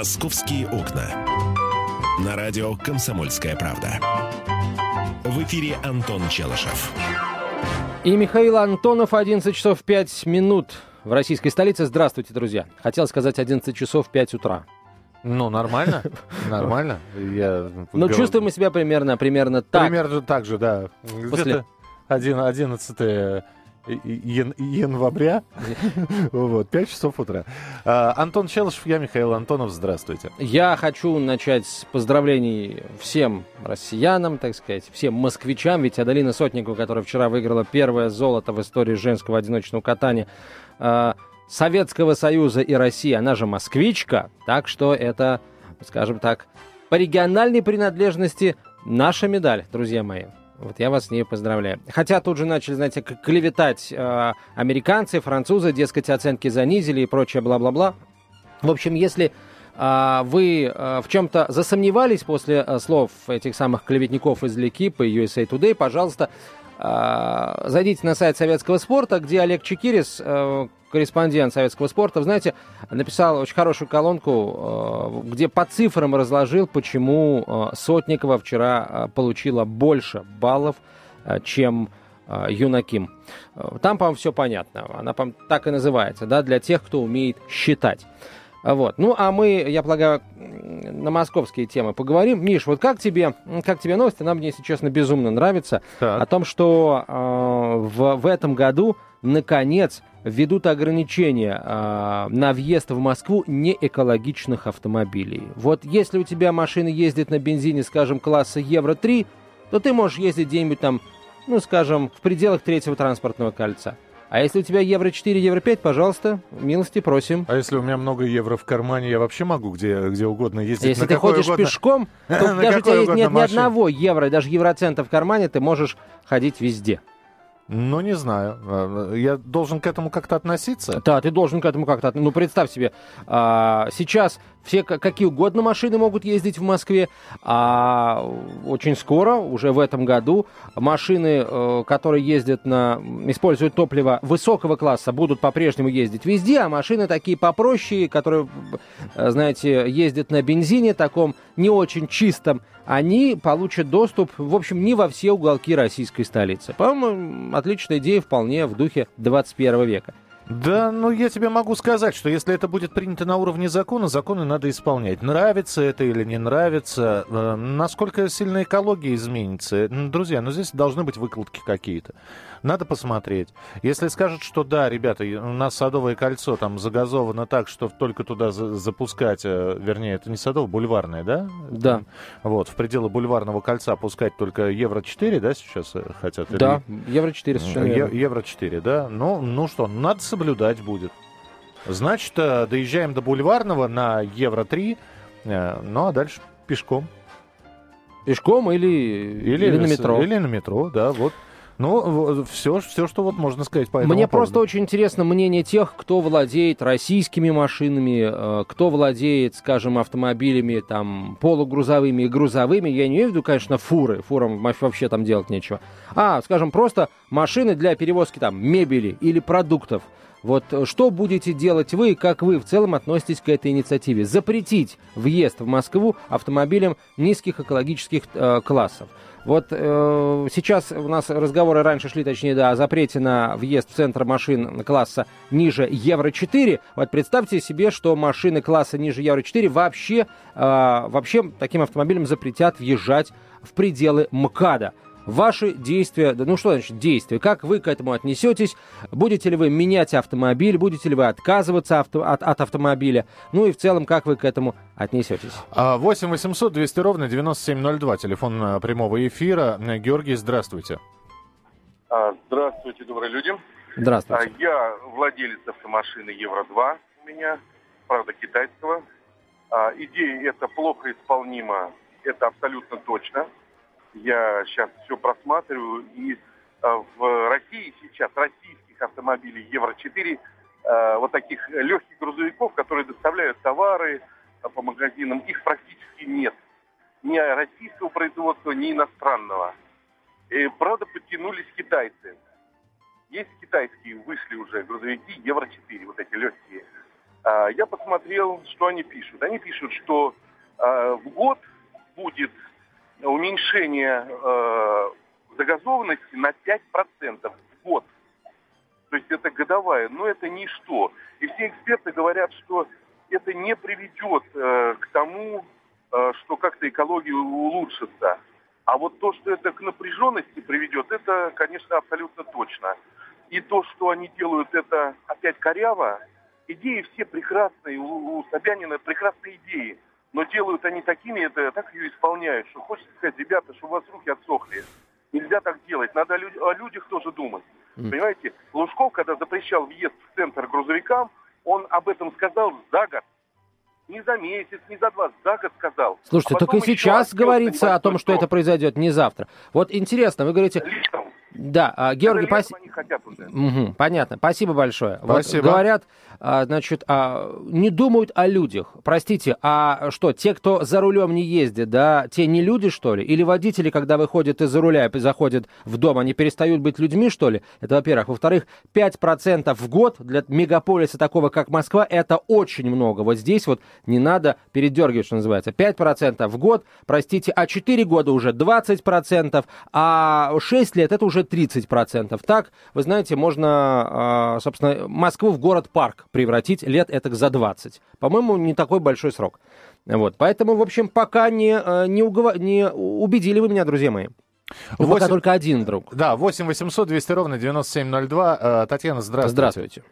«Московские окна». На радио «Комсомольская правда». В эфире Антон Челышев. И Михаил Антонов, 11 часов 5 минут в российской столице. Здравствуйте, друзья. Хотел сказать 11 часов 5 утра. Ну, нормально, нормально. Я Ну, чувствуем мы себя примерно, примерно так. Примерно так же, да. После- Где-то 11 ян- января, вот, 5 часов утра. А, Антон Челышев, я Михаил Антонов, здравствуйте. Я хочу начать с поздравлений всем россиянам, так сказать, всем москвичам, ведь Адалина Сотникова, которая вчера выиграла первое золото в истории женского одиночного катания э, Советского Союза и России, она же москвичка, так что это, скажем так, по региональной принадлежности наша медаль, друзья мои. Вот я вас с ней поздравляю. Хотя тут же начали, знаете, клеветать э, американцы, французы, дескать, оценки занизили и прочее бла-бла-бла. В общем, если а, вы а, в чем-то засомневались после а, слов этих самых клеветников из Лекипа и USA Today, пожалуйста, зайдите на сайт советского спорта, где Олег Чекирис, э, корреспондент советского спорта, знаете, написал очень хорошую колонку, э, где по цифрам разложил, почему э, Сотникова вчера получила больше баллов, чем Юнаким. Там, по-моему, все понятно. Она, по так и называется, да, для тех, кто умеет считать. Вот. Ну, а мы, я полагаю, на московские темы поговорим. Миш, вот как тебе, как тебе новость? Она мне, если честно, безумно нравится. Так. О том, что э, в, в этом году, наконец, введут ограничения э, на въезд в Москву неэкологичных автомобилей. Вот если у тебя машина ездит на бензине, скажем, класса Евро-3, то ты можешь ездить где-нибудь там, ну, скажем, в пределах третьего транспортного кольца. А если у тебя Евро-4, Евро-5, пожалуйста, милости просим. А если у меня много евро в кармане, я вообще могу где, где угодно ездить? Если на ты ходишь угодно- пешком, то даже у тебя нет ни одного евро, даже евроцента в кармане, ты можешь ходить везде. Ну, не знаю. А, Я должен к этому как-то относиться? Да, ты должен к этому как-то... от- Ну, представь себе, а, сейчас все какие угодно машины могут ездить в Москве, а очень скоро, уже в этом году, машины, э, которые ездят на... используют топливо высокого класса, будут по-прежнему ездить везде, а машины такие попроще, которые, э, знаете, ездят на бензине, таком не очень чистом, они получат доступ, в общем, не во все уголки российской столицы. По-моему, отличная идея вполне в духе 21 века. Да, ну я тебе могу сказать, что если это будет принято на уровне закона, законы надо исполнять. Нравится это или не нравится, э, насколько сильно экология изменится. М, Друзья, ну здесь должны быть выкладки какие-то. Надо посмотреть. Если скажут, что да, ребята, у нас Садовое кольцо там загазовано так, что только туда за- запускать, э, вернее, это не Садовое, бульварное, да? Да. Вот, в пределы бульварного кольца пускать только Евро-4, да, сейчас э, хотят? Или- Да, евро 4 совершенно Е- верно. Евро 4, да? Ну, ну что, надо соблюдать будет. Значит, э, доезжаем до Бульварного на Евро 3, э, ну а дальше пешком. Пешком или, или, на с- метро. Или на метро, да, вот. Ну, все, все, что вот можно сказать по этому Мне поводу. просто очень интересно мнение тех, кто владеет российскими машинами, э, кто владеет, скажем, автомобилями там полугрузовыми и грузовыми. Я не имею в виду, конечно, фуры. Фурам во- вообще там делать нечего. А, скажем, просто машины для перевозки там мебели или продуктов. Вот э, что будете делать вы, как вы в целом относитесь к этой инициативе? Запретить въезд в Москву автомобилям низких экологических э, классов. Вот э, сейчас у нас разговоры раньше шли, точнее, да, о запрете на въезд в центр машин класса ниже Евро-4. Вот представьте себе, что машины класса ниже Евро-4 вообще, э, вообще таким автомобилям запретят въезжать в пределы МКАДа. Ваши действия, да ну что значит действия, как вы к этому отнесетесь, будете ли вы менять автомобиль, будете ли вы отказываться авто- от, от автомобиля, ну и в целом, как вы к этому отнесетесь. А, 8 800 200 ровно 9702, телефон э, прямого эфира. Э, Георгий, здравствуйте. А, Здравствуйте, добрые люди. А, Здравствуйте. Я владелец автомашины Евро-2 у меня, правда, китайского. А, Идея это плохо исполнима, это абсолютно точно. Я сейчас все просматриваю, и а, в России сейчас российских автомобилей Евро-4, а, вот таких легких грузовиков, которые доставляют товары а, по магазинам, их практически нет. Ни российского производства, ни иностранного. И, правда, подтянулись китайцы. Есть китайские, вышли уже грузовики Евро-4, вот эти легкие. Я посмотрел, что они пишут. Они пишут, что в год будет уменьшение э, загазованности на 5% в год. То есть это годовая, но это ничто. И все эксперты говорят, что это не приведет э, к тому, э, что как-то экология улучшится. А вот то, что это к напряженности приведет, это, конечно, абсолютно точно. И то, что они делают это опять коряво, идеи все прекрасные, у, у Собянина прекрасные идеи. Но делают они такими, это так ее исполняют, что хочется сказать, ребята, что у вас руки отсохли. Нельзя так делать, надо о людях тоже думать. Mm. Понимаете, Лужков, когда запрещал въезд в центр грузовикам, он об этом сказал за год. Не за месяц, не за два, за год сказал. Слушайте, а только и сейчас говорится о том, что это произойдет не завтра. Вот интересно, вы говорите... Лично да, а, Георгий, спасибо. Угу, понятно, спасибо большое. Спасибо. Вот говорят, а, значит, а, не думают о людях. Простите, а что, те, кто за рулем не ездит, да, те не люди, что ли? Или водители, когда выходят из-за руля и заходят в дом, они перестают быть людьми, что ли? Это во-первых. Во-вторых, 5% в год для мегаполиса такого, как Москва, это очень много. Вот здесь вот не надо передергивать, что называется. 5% в год, простите, а 4 года уже 20%, а 6 лет это уже 30%. Так, вы знаете, можно, а, собственно, Москву в город-парк превратить лет это за 20. По-моему, не такой большой срок. Вот. Поэтому, в общем, пока не, а, не, угов... не убедили вы меня, друзья мои. 8... Пока только один друг. Да, 8 800 200 ровно 9702. Э, Татьяна, здравствуйте. Здравствуйте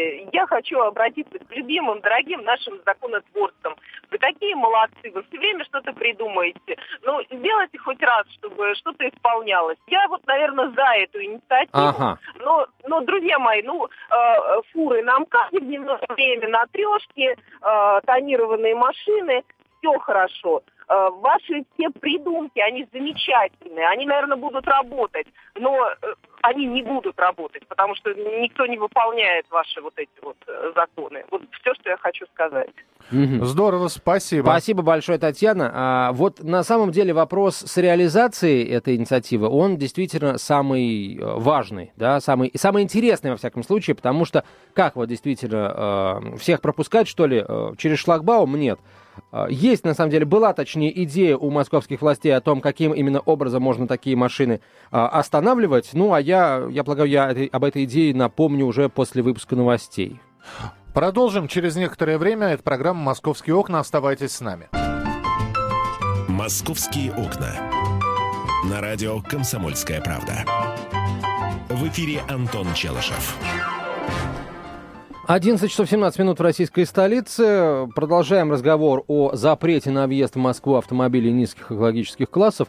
здравствуйте. Я хочу обратиться к любимым, дорогим нашим законотворцам. Вы такие молодцы, вы все время что-то придумаете. Ну, сделайте хоть раз, чтобы что-то исполнялось. Я вот, наверное, за эту инициативу. Ага. Но, но, друзья мои, ну, э, фуры нам как в дневное время на трешке, э, тонированные машины, все хорошо. Э, ваши все придумки, они замечательные, они, наверное, будут работать, но э, они не будут работать, потому что никто не выполняет ваши вот эти вот э, законы. Вот все, что я хочу сказать. Здорово, спасибо. Спасибо большое, Татьяна. А, вот на самом деле вопрос с реализацией этой инициативы, он действительно самый важный, да, самый, самый интересный во всяком случае, потому что как вот действительно всех пропускать, что ли, через шлагбаум? Нет. А, есть, на самом деле, была, точнее, идея у московских властей о том, каким именно образом можно такие машины а, останавливать. Ну, а я, я полагаю, я об этой идее напомню уже после выпуска новостей. Продолжим через некоторое время. Это программа «Московские окна». Оставайтесь с нами. «Московские окна». На радио «Комсомольская правда». В эфире Антон Челышев. 11 часов 17 минут в российской столице. Продолжаем разговор о запрете на въезд в Москву автомобилей низких экологических классов.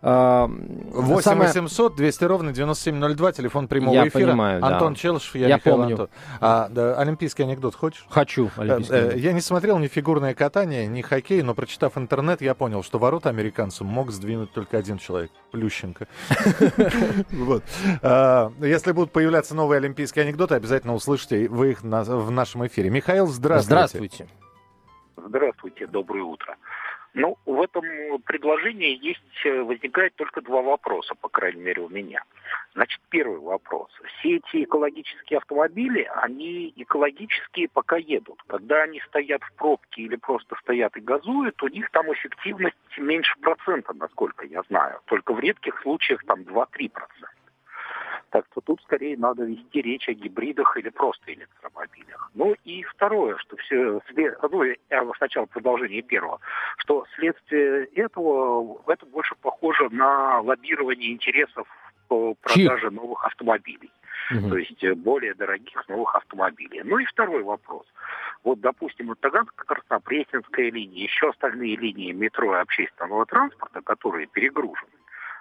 8 самое... 800 200 ровно 9702, телефон прямого я эфира. Понимаю, Антон да. Челышев, я, я Михаил помню. Антон. А, да, олимпийский анекдот хочешь? Хочу. Олимпийский э, э, я не смотрел ни фигурное катание, ни хоккей, но прочитав интернет, я понял, что ворота американцам мог сдвинуть только один человек. Плющенко. Вот. А, если будут появляться новые олимпийские анекдоты, обязательно услышите вы их в нашем эфире. Михаил, здравствуйте. Здравствуйте. Здравствуйте, доброе утро. Ну, в этом предложении есть, э, возникает только два вопроса, по крайней мере, у меня. Значит, первый вопрос. Все эти экологические автомобили, они экологические пока едут. Когда они стоят в пробке или просто стоят и газуют, у них там эффективность меньше процента, насколько я знаю. Только в редких случаях там 2-3 процента. Так что тут скорее надо вести речь о гибридах или просто электромобилях. Ну и второе, что все, ну, я сначала продолжение первого, что следствие этого, это больше похоже на лоббирование интересов по продаже новых автомобилей. Угу. То есть э, более дорогих новых автомобилей. Ну и второй вопрос. Вот, допустим, вот Таганская Красна, Пресненская линия, еще остальные линии метро и общественного транспорта, которые перегружены,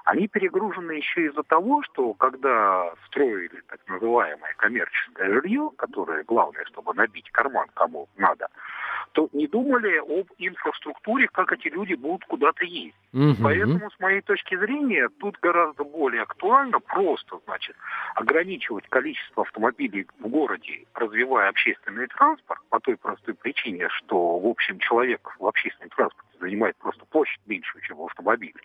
они перегружены еще из-за того, что когда строили так называемое коммерческое жилье, которое главное, чтобы набить карман кому надо, то не думали об инфраструктуре, как эти люди будут куда-то ездить. Угу. Поэтому, с моей точки зрения, тут гораздо более актуально просто, значит, ограничивать количество автомобилей в городе, развивая общественный транспорт, по той простой причине, что, в общем, человек в общественном транспорте занимает просто площадь меньшую, чем в автомобиле.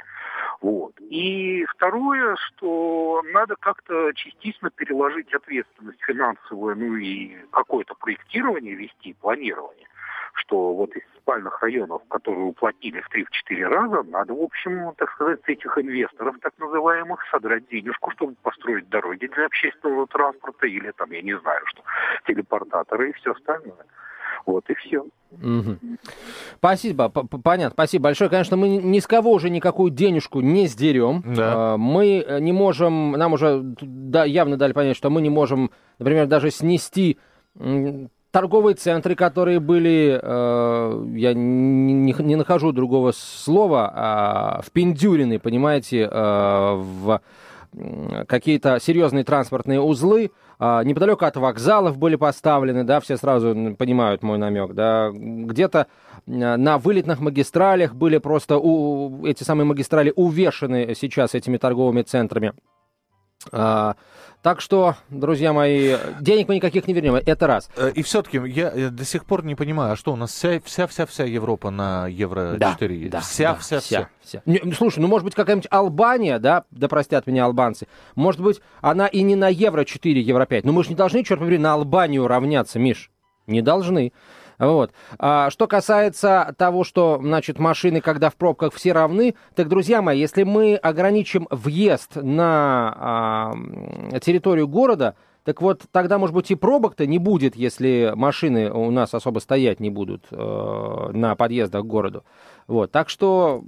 Вот. И второе, что надо как-то частично переложить ответственность финансовую, ну и какое-то проектирование вести, планирование что вот из спальных районов, которые уплатили в 3-4 раза, надо, в общем, так сказать, с этих инвесторов, так называемых, содрать денежку, чтобы построить дороги для общественного транспорта или там, я не знаю, что, телепортаторы и все остальное. Вот и все. Угу. Спасибо, понятно, спасибо большое. Конечно, мы ни с кого уже никакую денежку не сдерем. Да. А, мы не можем, нам уже да, явно дали понять, что мы не можем, например, даже снести торговые центры, которые были, э, я не, не нахожу другого слова, э, впендюрены, понимаете, э, в какие-то серьезные транспортные узлы, э, неподалеку от вокзалов были поставлены, да, все сразу понимают мой намек, да, где-то э, на вылетных магистралях были просто у, эти самые магистрали увешаны сейчас этими торговыми центрами. Так что, друзья мои, денег мы никаких не вернем, это раз. Э, и все-таки я до сих пор не понимаю, а что у нас вся-вся-вся Европа на Евро 4? Да, Вся-вся-вся. вся. Не, ну, слушай, ну может быть какая-нибудь Албания, да, да простят меня албанцы, может быть она и не на Евро 4, Евро 5, но мы же не должны, черт побери, на Албанию равняться, Миш, не должны. Вот. А, что касается того, что, значит, машины, когда в пробках все равны, так, друзья мои, если мы ограничим въезд на а, территорию города, так вот, тогда, может быть, и пробок-то не будет, если машины у нас особо стоять не будут э, на подъездах к городу. Вот. Так что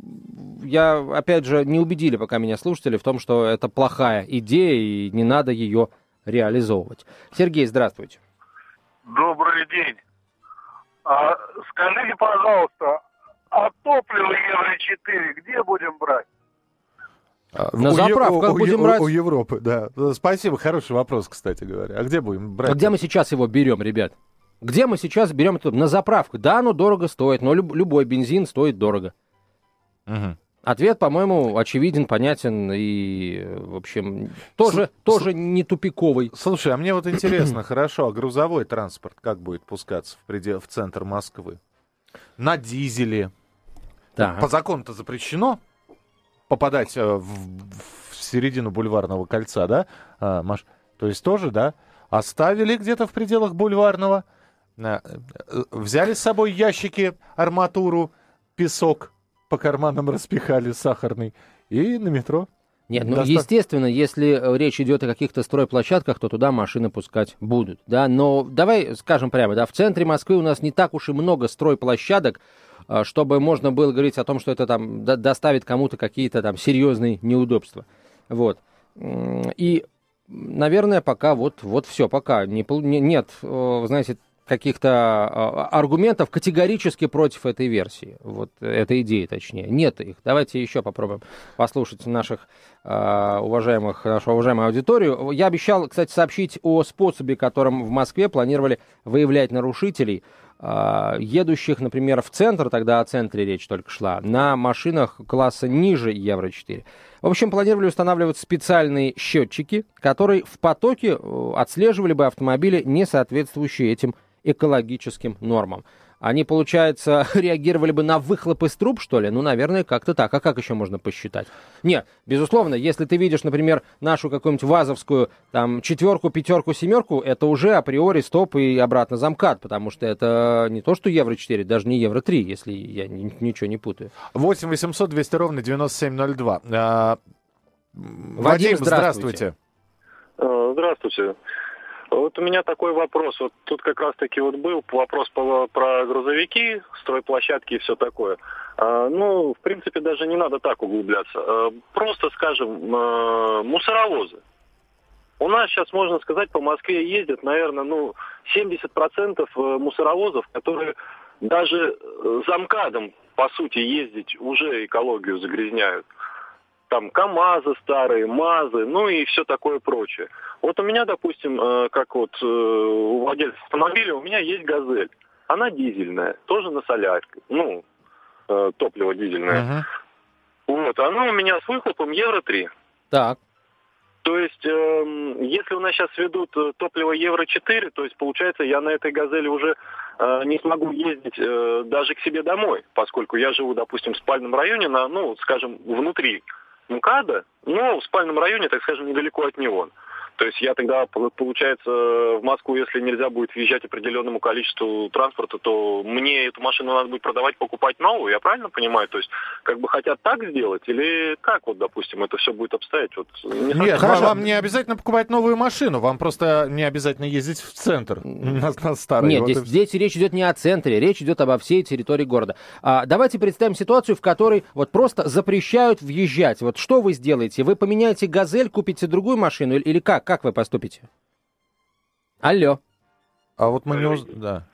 я, опять же, не убедили пока меня слушатели в том, что это плохая идея и не надо ее реализовывать. Сергей, здравствуйте. Добрый день. А, скажите, пожалуйста, а топливо Евро-4 где будем брать? А, На у заправках у, будем у, брать. У, у Европы, да. Спасибо, хороший вопрос, кстати говоря. А где будем брать? А где мы сейчас его берем, ребят? Где мы сейчас берем это? На заправку. Да, оно дорого стоит, но люб, любой бензин стоит дорого. Угу. Ответ, по-моему, очевиден, понятен и, в общем, тоже, С... тоже не тупиковый. Слушай, а мне вот интересно, хорошо, а грузовой транспорт как будет пускаться в, предел, в центр Москвы? На дизеле. Да. По закону-то запрещено попадать э, в, в середину бульварного кольца, да, а, Маш? То есть тоже, да? Оставили где-то в пределах бульварного, э, э, взяли с собой ящики, арматуру, песок, по карманам распихали сахарный и на метро. Нет, ну, Доста... естественно, если э, речь идет о каких-то стройплощадках, то туда машины пускать будут, да, но давай скажем прямо, да, в центре Москвы у нас не так уж и много стройплощадок, э, чтобы можно было говорить о том, что это там доставит кому-то какие-то там серьезные неудобства, вот. И, наверное, пока вот, вот все, пока не, не, нет, э, знаете, каких-то а, аргументов категорически против этой версии, вот этой идеи точнее. Нет их. Давайте еще попробуем послушать наших э, уважаемых, нашу уважаемую аудиторию. Я обещал, кстати, сообщить о способе, которым в Москве планировали выявлять нарушителей, э, едущих, например, в центр, тогда о центре речь только шла, на машинах класса ниже Евро-4. В общем, планировали устанавливать специальные счетчики, которые в потоке э, отслеживали бы автомобили, не соответствующие этим экологическим нормам. Они, получается, реагировали бы на выхлоп из труб, что ли? Ну, наверное, как-то так. А как еще можно посчитать? Нет, безусловно, если ты видишь, например, нашу какую-нибудь вазовскую, там, четверку, пятерку, семерку, это уже априори стоп и обратно замкат, потому что это не то, что евро 4, даже не евро 3, если я ничего не путаю. 8 800 200 ровно 9702. А, Вадим, Вадим здравствуйте. Здравствуйте. здравствуйте. Вот у меня такой вопрос. Вот тут как раз-таки вот был вопрос по, про грузовики, стройплощадки и все такое. А, ну, в принципе, даже не надо так углубляться. А, просто, скажем, а, мусоровозы. У нас сейчас, можно сказать, по Москве ездят, наверное, ну, 70% э, мусоровозов, которые даже э, замкадом, по сути, ездить уже экологию загрязняют там КАМАЗы старые, МАЗы, ну и все такое прочее. Вот у меня, допустим, э, как вот э, у владельца автомобиля, у меня есть «Газель». Она дизельная, тоже на солярке, ну, э, топливо дизельное. Uh-huh. Вот, она у меня с выхлопом Евро-3. Так. То есть, э, если у нас сейчас ведут топливо Евро-4, то есть, получается, я на этой «Газели» уже э, не смогу ездить э, даже к себе домой, поскольку я живу, допустим, в спальном районе, на, ну, скажем, внутри МКАДа, но в спальном районе, так скажем, недалеко от него. То есть я тогда, получается, в Москву, если нельзя будет въезжать определенному количеству транспорта, то мне эту машину надо будет продавать, покупать новую, я правильно понимаю? То есть как бы хотят так сделать или как вот, допустим, это все будет обстоять? Вот, не Нет, вам, вам не обязательно покупать новую машину, вам просто не обязательно ездить в центр на, на старой. Нет, вот здесь, здесь речь идет не о центре, речь идет обо всей территории города. А, давайте представим ситуацию, в которой вот просто запрещают въезжать. Вот что вы сделаете? Вы поменяете «Газель», купите другую машину или как? Как вы поступите? Алло. А вот мы не... Уз... Да.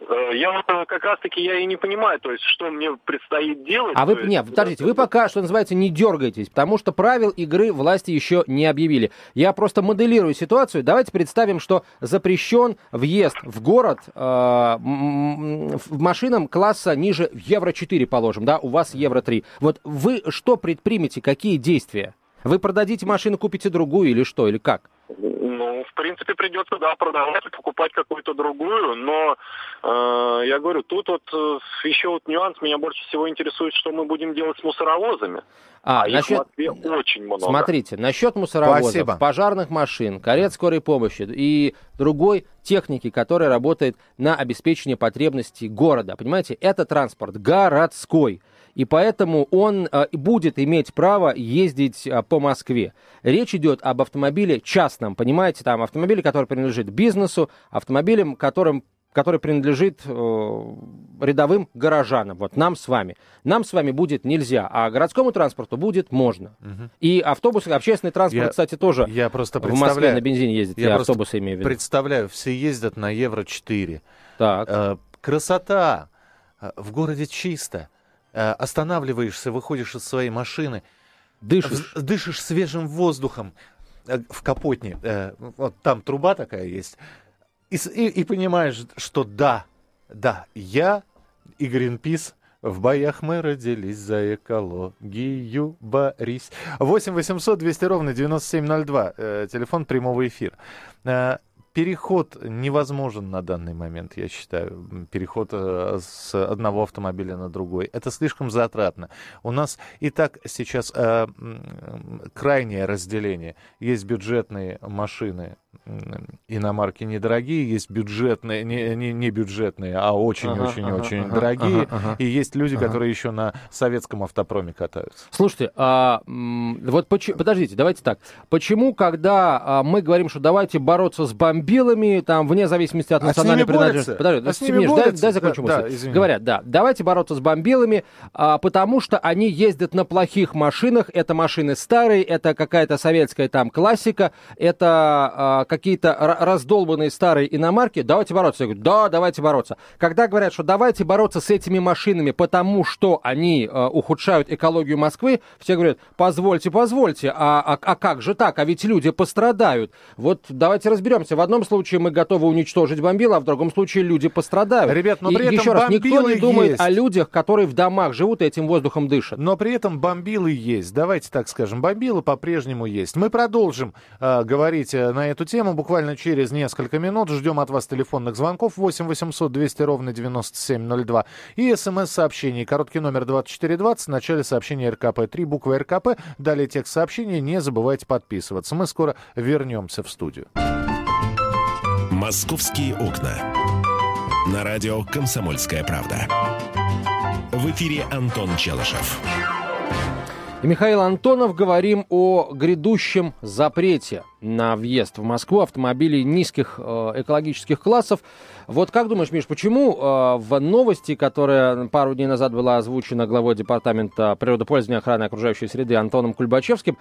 Э, я вот э, как раз-таки я и не понимаю, то есть что мне предстоит делать. А вы, есть, нет, подождите, вы пока, что называется, не дергаетесь, потому что правил игры власти еще не объявили. Я просто моделирую ситуацию. Давайте представим, что запрещен въезд в город э, машинам класса ниже Евро-4, положим, да, у вас Евро-3. Вот вы что предпримете, какие действия? Вы продадите машину, купите другую или что, или как? Ну, в принципе, придется, да, продавать и покупать какую-то другую, но э, я говорю, тут вот э, еще вот нюанс, меня больше всего интересует, что мы будем делать с мусоровозами. А, а насчет... их в Москве очень много. Смотрите, насчет мусоровозов, Спасибо. пожарных машин, карет скорой помощи и другой техники, которая работает на обеспечение потребностей города. Понимаете, это транспорт городской и поэтому он э, будет иметь право ездить э, по Москве. Речь идет об автомобиле частном, понимаете, там автомобиле, который принадлежит бизнесу, автомобилем, которым который принадлежит э, рядовым горожанам, вот нам с вами. Нам с вами будет нельзя, а городскому транспорту будет можно. Угу. И автобусы, общественный транспорт, я, кстати, тоже я просто в Москве на бензине ездит, я, я автобусы имею в виду. представляю, все ездят на Евро-4. Так. Э, красота, э, в городе чисто. Э, останавливаешься, выходишь из своей машины, дышишь, дышишь свежим воздухом э, в Капотне, э, вот там труба такая есть, и, и, и понимаешь, что да, да, я и Гринпис в боях мы родились за экологию, борись. 8 800 200 ровно 9702, э, телефон прямого эфира. Э, переход невозможен на данный момент, я считаю. Переход э, с одного автомобиля на другой. Это слишком затратно. У нас и так сейчас э, крайнее разделение. Есть бюджетные машины, иномарки недорогие, есть бюджетные, не, не, не бюджетные, а очень-очень-очень ага, дорогие. Ага, ага, и есть люди, ага. которые еще на советском автопроме катаются. Слушайте, а, вот поч- подождите, давайте так. Почему, когда а, мы говорим, что давайте бороться с бомбилами, там, вне зависимости от а национальной принадлежности... Подожди, а с ними Миш, дай, дай закончу да, мысль. Да, Говорят, да, давайте бороться с бомбилами, а, потому что они ездят на плохих машинах, это машины старые, это какая-то советская там классика, это а, какие-то раздолбанные старые иномарки, давайте бороться. Я говорю, да, давайте бороться. Когда говорят, что давайте бороться с этими машинами, потому что они э, ухудшают экологию Москвы, все говорят, позвольте, позвольте, а, а, а как же так? А ведь люди пострадают. Вот давайте разберемся. В одном случае мы готовы уничтожить бомбил, а в другом случае люди пострадают. Ребят, но при и, этом еще раз, никто не думает есть. о людях, которые в домах живут и этим воздухом дышат. Но при этом бомбилы есть. Давайте так скажем, бомбилы по-прежнему есть. Мы продолжим э, говорить э, на эту тему буквально через несколько минут. Ждем от вас телефонных звонков 8 800 200 ровно 9702 и смс-сообщений. Короткий номер 2420. В начале сообщения РКП-3, буква РКП. Далее текст сообщения. Не забывайте подписываться. Мы скоро вернемся в студию. «Московские окна». На радио «Комсомольская правда». В эфире Антон Челышев. И Михаил Антонов говорим о грядущем запрете на въезд в Москву автомобилей низких э, экологических классов. Вот как думаешь, Миш, почему э, в новости, которая пару дней назад была озвучена главой Департамента природопользования и охраны окружающей среды Антоном Кульбачевским,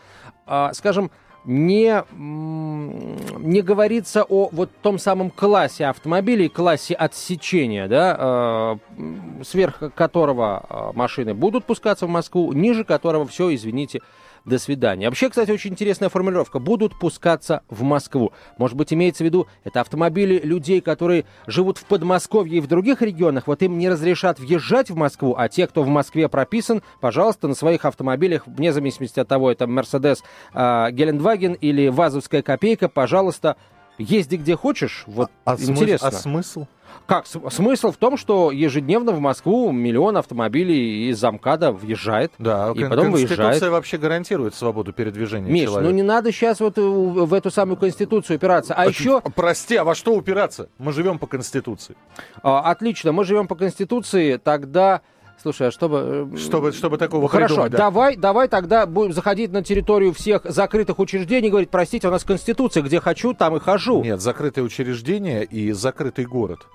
э, скажем, не, не говорится о вот том самом классе автомобилей, классе отсечения, да, э, сверх которого э, машины будут пускаться в Москву, ниже которого все, извините, до свидания. Вообще, кстати, очень интересная формулировка. Будут пускаться в Москву. Может быть, имеется в виду, это автомобили людей, которые живут в Подмосковье и в других регионах. Вот им не разрешат въезжать в Москву, а те, кто в Москве прописан, пожалуйста, на своих автомобилях, вне зависимости от того, это Мерседес, э, Гелендваген или Вазовская копейка, пожалуйста, езди где хочешь, вот А, смыс- интересно. а смысл? Как? Смысл в том, что ежедневно в Москву миллион автомобилей из замкада въезжает. Да, И потом Конституция выезжает. вообще гарантирует свободу передвижения Миш, человека. ну не надо сейчас вот э, в эту самую Конституцию упираться. А еще, Прости, а во что упираться? Мы живем по Конституции. а, отлично, мы живем по Конституции, тогда... Слушай, а чтобы... э, Чтобы, чтобы такого Хорошо, придумать, да. давай, давай тогда будем заходить на территорию всех закрытых учреждений и говорить, простите, у нас Конституция, где хочу, там и хожу. Нет, закрытое учреждение и закрытый город.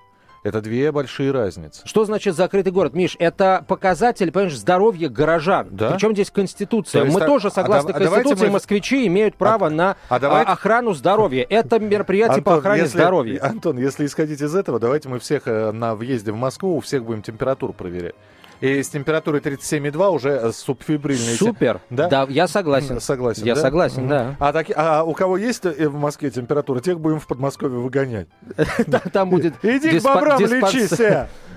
Это две большие разницы. Что значит закрытый город? Миш, это показатель, понимаешь, здоровья горожан. Да. Причем здесь Конституция. То есть мы так- тоже, а согласно а Конституции, мы- москвичи имеют право на а давайте- а, охрану здоровья. Это мероприятие по Антон, охране если- здоровья. Антон, если исходить из этого, давайте мы всех э, на въезде в Москву, у всех будем температуру проверять. И с температурой 37,2 уже э, субфибрильные... те- Супер. Да? Да? я согласен. Согласен, Я да? согласен, да. А, таки- а у кого есть э, в Москве температура, тех будем в Подмосковье выгонять. Там будет Иди к бобрам, лечись!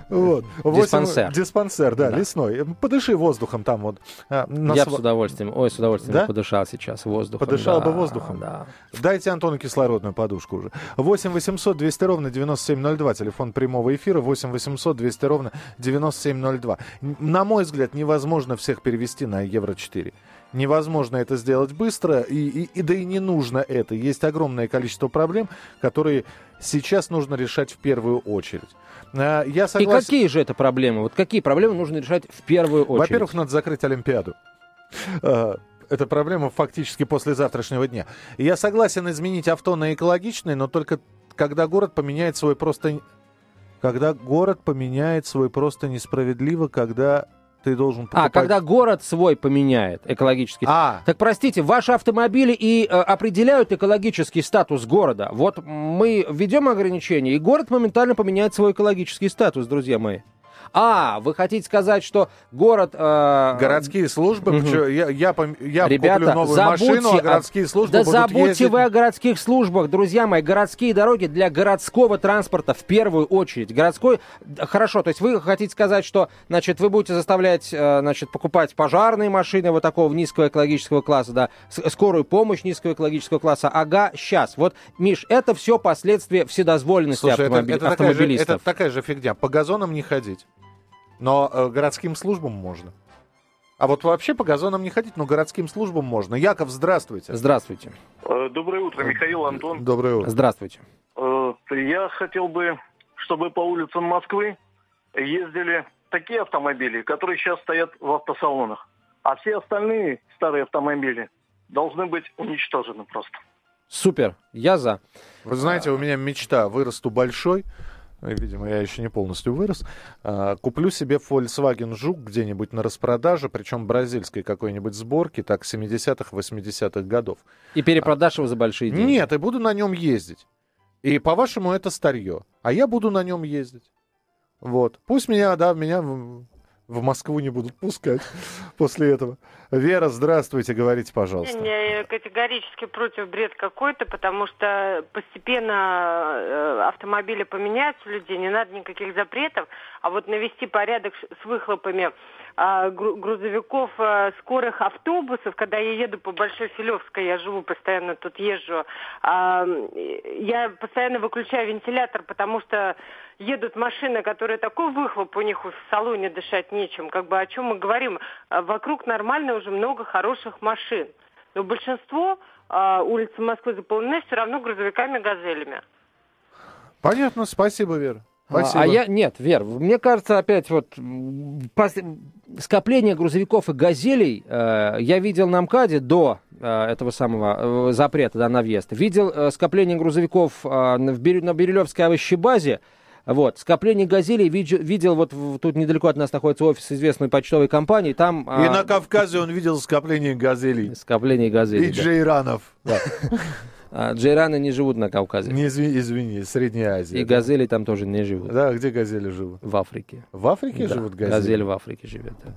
Вот. Восемь- Диспансер. Диспансер, да, Да. лесной. Подыши воздухом там вот. А, на Я бы с удовольствием, ой, с удовольствием Да? подышал сейчас воздухом. Подышал да, бы воздухом? Да. Дайте Антону кислородную подушку уже. 8 800 200 ровно 9702. Телефон прямого эфира 8 800 200 ровно 9702. Н- На мой взгляд, невозможно всех перевести на Евро-4. Невозможно это сделать быстро, и, и- и да и не нужно это. Есть огромное количество проблем, которые сейчас нужно решать в первую очередь. А, Я И согласен. какие же это проблемы? Вот какие проблемы нужно решать в первую очередь? Во-первых, надо закрыть Олимпиаду. А, Это проблема фактически после завтрашнего дня. И Я согласен изменить авто на экологичное, но только когда город поменяет свой просто... Когда город поменяет свой просто несправедливо, когда ты должен покупать... А, когда город свой поменяет экологически. А, Так простите, ваши автомобили и э, определяют экологический статус города. Вот мы введем ограничения, и город моментально поменяет свой экологический статус, друзья мои. А, вы хотите сказать, что город... э, городские службы... Причем Я, я, я Ребята, куплю новую забудьте машину, а городские службы Да забудьте ездить... вы о городских службах, друзья мои. Городские дороги для городского транспорта в первую очередь. Городской... Хорошо, то есть вы хотите сказать, что, значит, вы будете заставлять, э, значит, покупать пожарные машины вот такого низкого экологического класса, да, скорую помощь низкого экологического класса. Ага, сейчас. Вот, Миш, это все последствия вседозволенности Слушай, это, автомоби- это такая же, автомобилистов. это такая же фигня. По газонам не ходить. Но э, городским службам можно. А вот вообще по газонам не ходить, но городским службам можно. Яков, здравствуйте. Здравствуйте. Э, Доброе утро, Михаил Антон. Доброе утро. Здравствуйте. Э, Я хотел бы, чтобы по улицам Москвы ездили такие автомобили, которые сейчас стоят в автосалонах. А все остальные старые автомобили должны быть уничтожены просто. Супер, я за. Вы знаете, у меня мечта. Вырасту большой. Э, Видимо, я еще не полностью вырос. А, Куплю себе Volkswagen Жук где-нибудь на распродаже, причем бразильской какой-нибудь сборки, так, 70-х, 80-х годов. И перепродашь его за большие деньги. Нет, и буду на нем ездить. И, по-вашему, это старье. А я буду на нем ездить. Вот. Пусть меня, да, меня в, Москву не будут пускать после этого. Вера, здравствуйте, говорите, пожалуйста. Я категорически против бред какой-то, потому что постепенно э, автомобили поменяются у людей, не надо никаких запретов, а вот навести порядок с- выхлопами а, гру- грузовиков, а, скорых автобусов, когда я еду по Большой Филевской, я живу постоянно, тут езжу, я постоянно выключаю вентилятор, потому что едут машины, которые такой выхлоп, у них в салоне дышать нечем. Как бы о чем мы говорим? А, Вокруг нормально уже много хороших машин. Но большинство а, улиц Москвы заполнены все равно грузовиками-газелями. Понятно, спасибо, Вера. А- Спасибо. А я нет, Вер, мне кажется, опять вот пос- скопление грузовиков и газелей э, я видел на МКАДе до э, этого самого э, запрета да, на въезд. Видел э, скопление грузовиков э, на, в Бирю- на Бирюлевской овощебазе. Вот, скопление газелей видел, вот тут недалеко от нас находится офис известной почтовой компании, там И а, на Кавказе он видел скопление газелей. скопление газелей. И да. джейранов. Да. А, джейраны не живут на Кавказе. Не извини, извини, Средняя Азия. И да. газели там тоже не живут. Да, где газели живут? В Африке. В Африке Да, живут газели? Газель в Африке живет. да.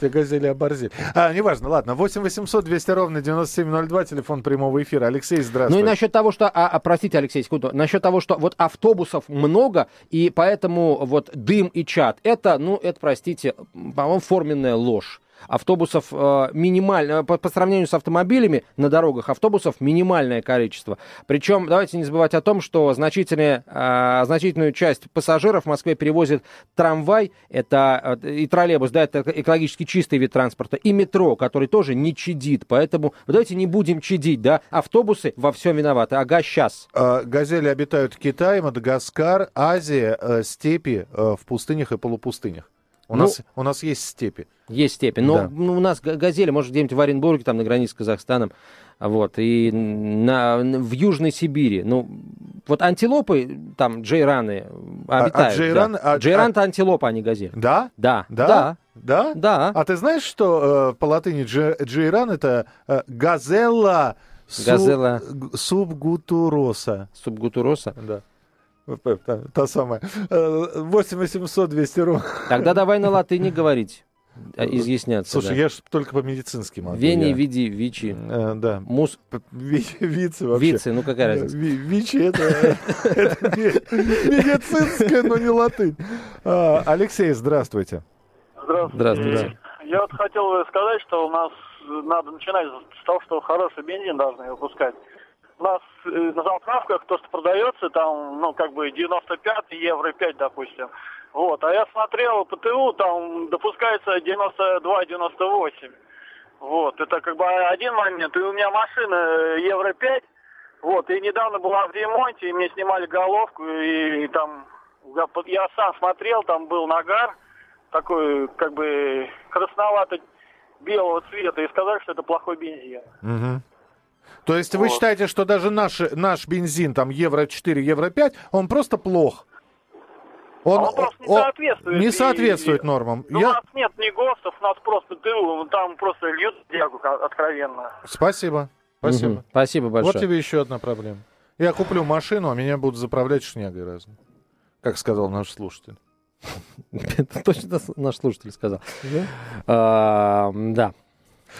Те газели оборзели. А, неважно, ладно. 8 800 200 ровно 9702, телефон прямого эфира. Алексей, Ну здравствуйте. и насчет того, что, а, а, простите, Алексей, секунду, насчет того, что вот автобусов много, и поэтому вот дым и чат, это, ну, это, простите, по-моему, форменная ложь. Автобусов э, минимально, по, по сравнению с автомобилями на дорогах, автобусов минимальное количество. Причем, давайте не забывать о том, что значительная, э, значительную часть пассажиров в Москве перевозит трамвай, это э, и троллейбус, да, это экологически чистый вид транспорта, и метро, который тоже не чадит. Поэтому давайте не будем чадить, да, автобусы во всем виноваты. Ага, сейчас. А, Газели обитают в Китае, Мадагаскар, Азия, э, степи э, в пустынях и полупустынях. У, Ну, нас, у нас есть степи. Есть степи. Но Да. ну, у нас га- газели, может, где-нибудь в Оренбурге, там на границе с Казахстаном, вот, и на, в Южной Сибири. Ну, вот антилопы, там, джейраны А- а обитают. джейран- да. а- Джейран это антилопа, а не газель. Да? Да, Да? да, Да? да. А ты знаешь, что э, по латыни джи- джейран это э, газелла, Газелла. г- субгутуроса. Субгутуроса. Да. Та, та самая. Э, 8 800 200 ровно. Тогда давай на латыни говорить, а, изъясняться. Слушай, да. я же только по-медицински могу. Вени, я. види, вичи. Э, да. Мус... Ви- Вице вообще. Вице, ну какая разница? Ви- Вичи это, это медицинское, но не латынь. А, Алексей, здравствуйте. Здравствуйте. Здравствуйте. Я вот хотел бы сказать, что у нас надо начинать с того, что хороший бензин должны выпускать. У нас э, на заправках то, что продается, там, ну, как бы 95 евро 5, допустим. Вот. А я смотрел ПТУ, там допускается 92-98. Вот. Это как бы один момент. И у меня машина э, евро 5. Вот. И недавно была в ремонте, и мне снимали головку, и, там я, я сам смотрел, там был нагар такой, как бы, красновато-белого цвета, и сказали, что это плохой бензин. Мгм. То есть вы Вот. считаете, что даже наш, наш бензин, там, евро 4, евро 5, он просто плох? Он, А он просто не он соответствует. не соответствует и- нормам. Ну, Я- У нас нет ни ГОСТов, у нас просто ТУ, там просто льют дягу откровенно. Спасибо. Спасибо. Мгм. Спасибо большое. Вот тебе еще одна проблема. Я куплю машину, а меня будут заправлять шнягой разной. Как сказал наш слушатель. Это точно наш слушатель сказал. А, Да.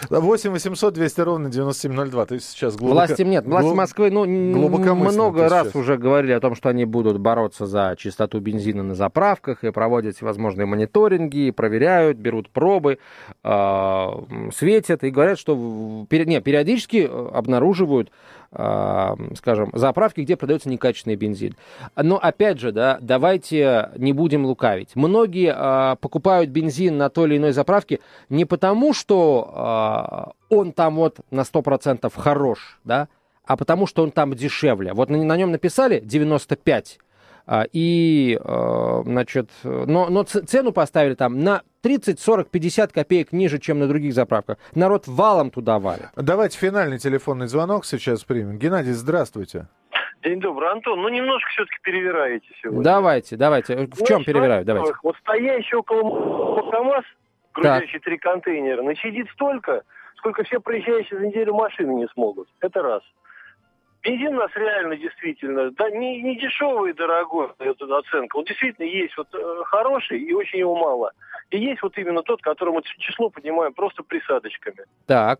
8 800 200 ровно 9702. Ты сейчас глубоко... Власти нет. Власти глуб- Москвы ну, много раз сейчас. уже говорили о том, что они будут бороться за чистоту бензина на заправках и проводят всевозможные мониторинги, проверяют, берут пробы, э, светят и говорят, что пере- не, периодически э, обнаруживают, скажем, заправки, где продается некачественный бензин. Но опять же, да, давайте не будем лукавить. Многие э, покупают бензин на той или иной заправке не потому, что э, он там вот на 100% хорош, да, а потому что он там дешевле. Вот на, на нем написали 95, а, и, э, значит, но, но цену поставили там на 30, 40, 50 копеек ниже, чем на других заправках. Народ валом туда валит. Давайте финальный телефонный звонок сейчас примем. Геннадий, здравствуйте. День добрый, Антон. Ну, немножко все-таки перевираете сегодня. Давайте, давайте. В чем Значит, перевираю? Давайте. Вот стоящий около КамАЗ, грузящий три контейнера, начадит столько, сколько все проезжающие за неделю машины не смогут. Это раз. Бензин у нас реально действительно, да, не, не дешевый и дорогой, эта оценка. Он действительно есть вот э, хороший и очень его мало. И есть вот именно тот, который мы число поднимаем просто присадочками. Так.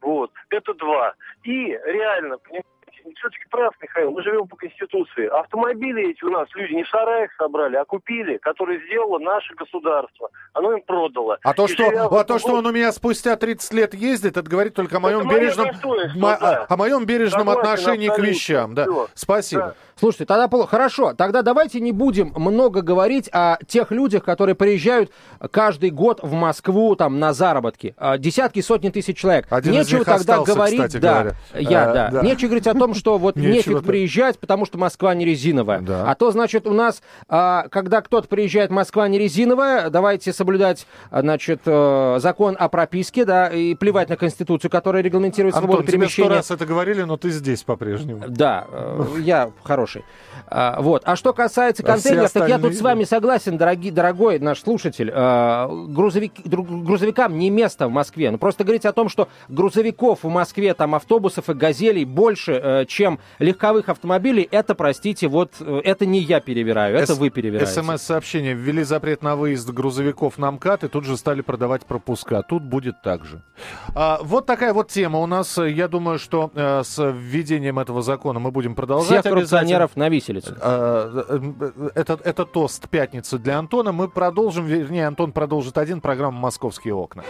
Вот, это два. И реально, понимаете, все-таки прав, Михаил, мы живем по Конституции. Автомобили эти у нас люди не в сараях собрали, а купили, которые сделало наше государство. Оно им продало. А то, И что, а то, что он у меня спустя 30 лет ездит, это говорит только о моем мое бережном, мо- да. о моем бережном Согласен отношении к вещам. Да. Спасибо. Да. Слушайте, тогда хорошо, тогда давайте не будем много говорить о тех людях, которые приезжают каждый год в Москву там на заработки. А, Десятки, сотни тысяч человек. Один Нечего тогда остался, говорить, да, говоря. я, А, да. да. Нечего говорить о том, что вот нефиг приезжать, потому что Москва не резиновая. Да. А то, значит, у нас, а, когда кто-то приезжает, Москва не резиновая, давайте соблюдать, значит, э, закон о прописке, да, и плевать на Конституцию, которая регламентирует свободу Антон, тебе сто перемещения. раз это говорили, но ты здесь по-прежнему. Да, э, я хороший. А, вот. А что касается А контейнеров, так я остальные, тут с вами согласен, дорогие, дорогой наш слушатель. Э, грузовик- грузовикам не место в Москве. Ну, просто говорить о том, что грузовиков в Москве, там, автобусов и газелей больше, э, чем легковых автомобилей, это, простите, вот, э, это не я перевираю, это С- вы перевираете. СМС-сообщение. Ввели запрет на выезд грузовиков на МКАД и тут же стали продавать пропуска. Тут будет так же. А, вот такая вот тема у нас. Я думаю, что э, с введением этого закона мы будем продолжать. Всех коррупционеров на виселицу. А, э, Это, это тост пятницы для Антона. Мы продолжим, вернее, Антон продолжит один программу «Московские окна».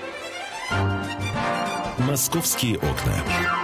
«Московские окна».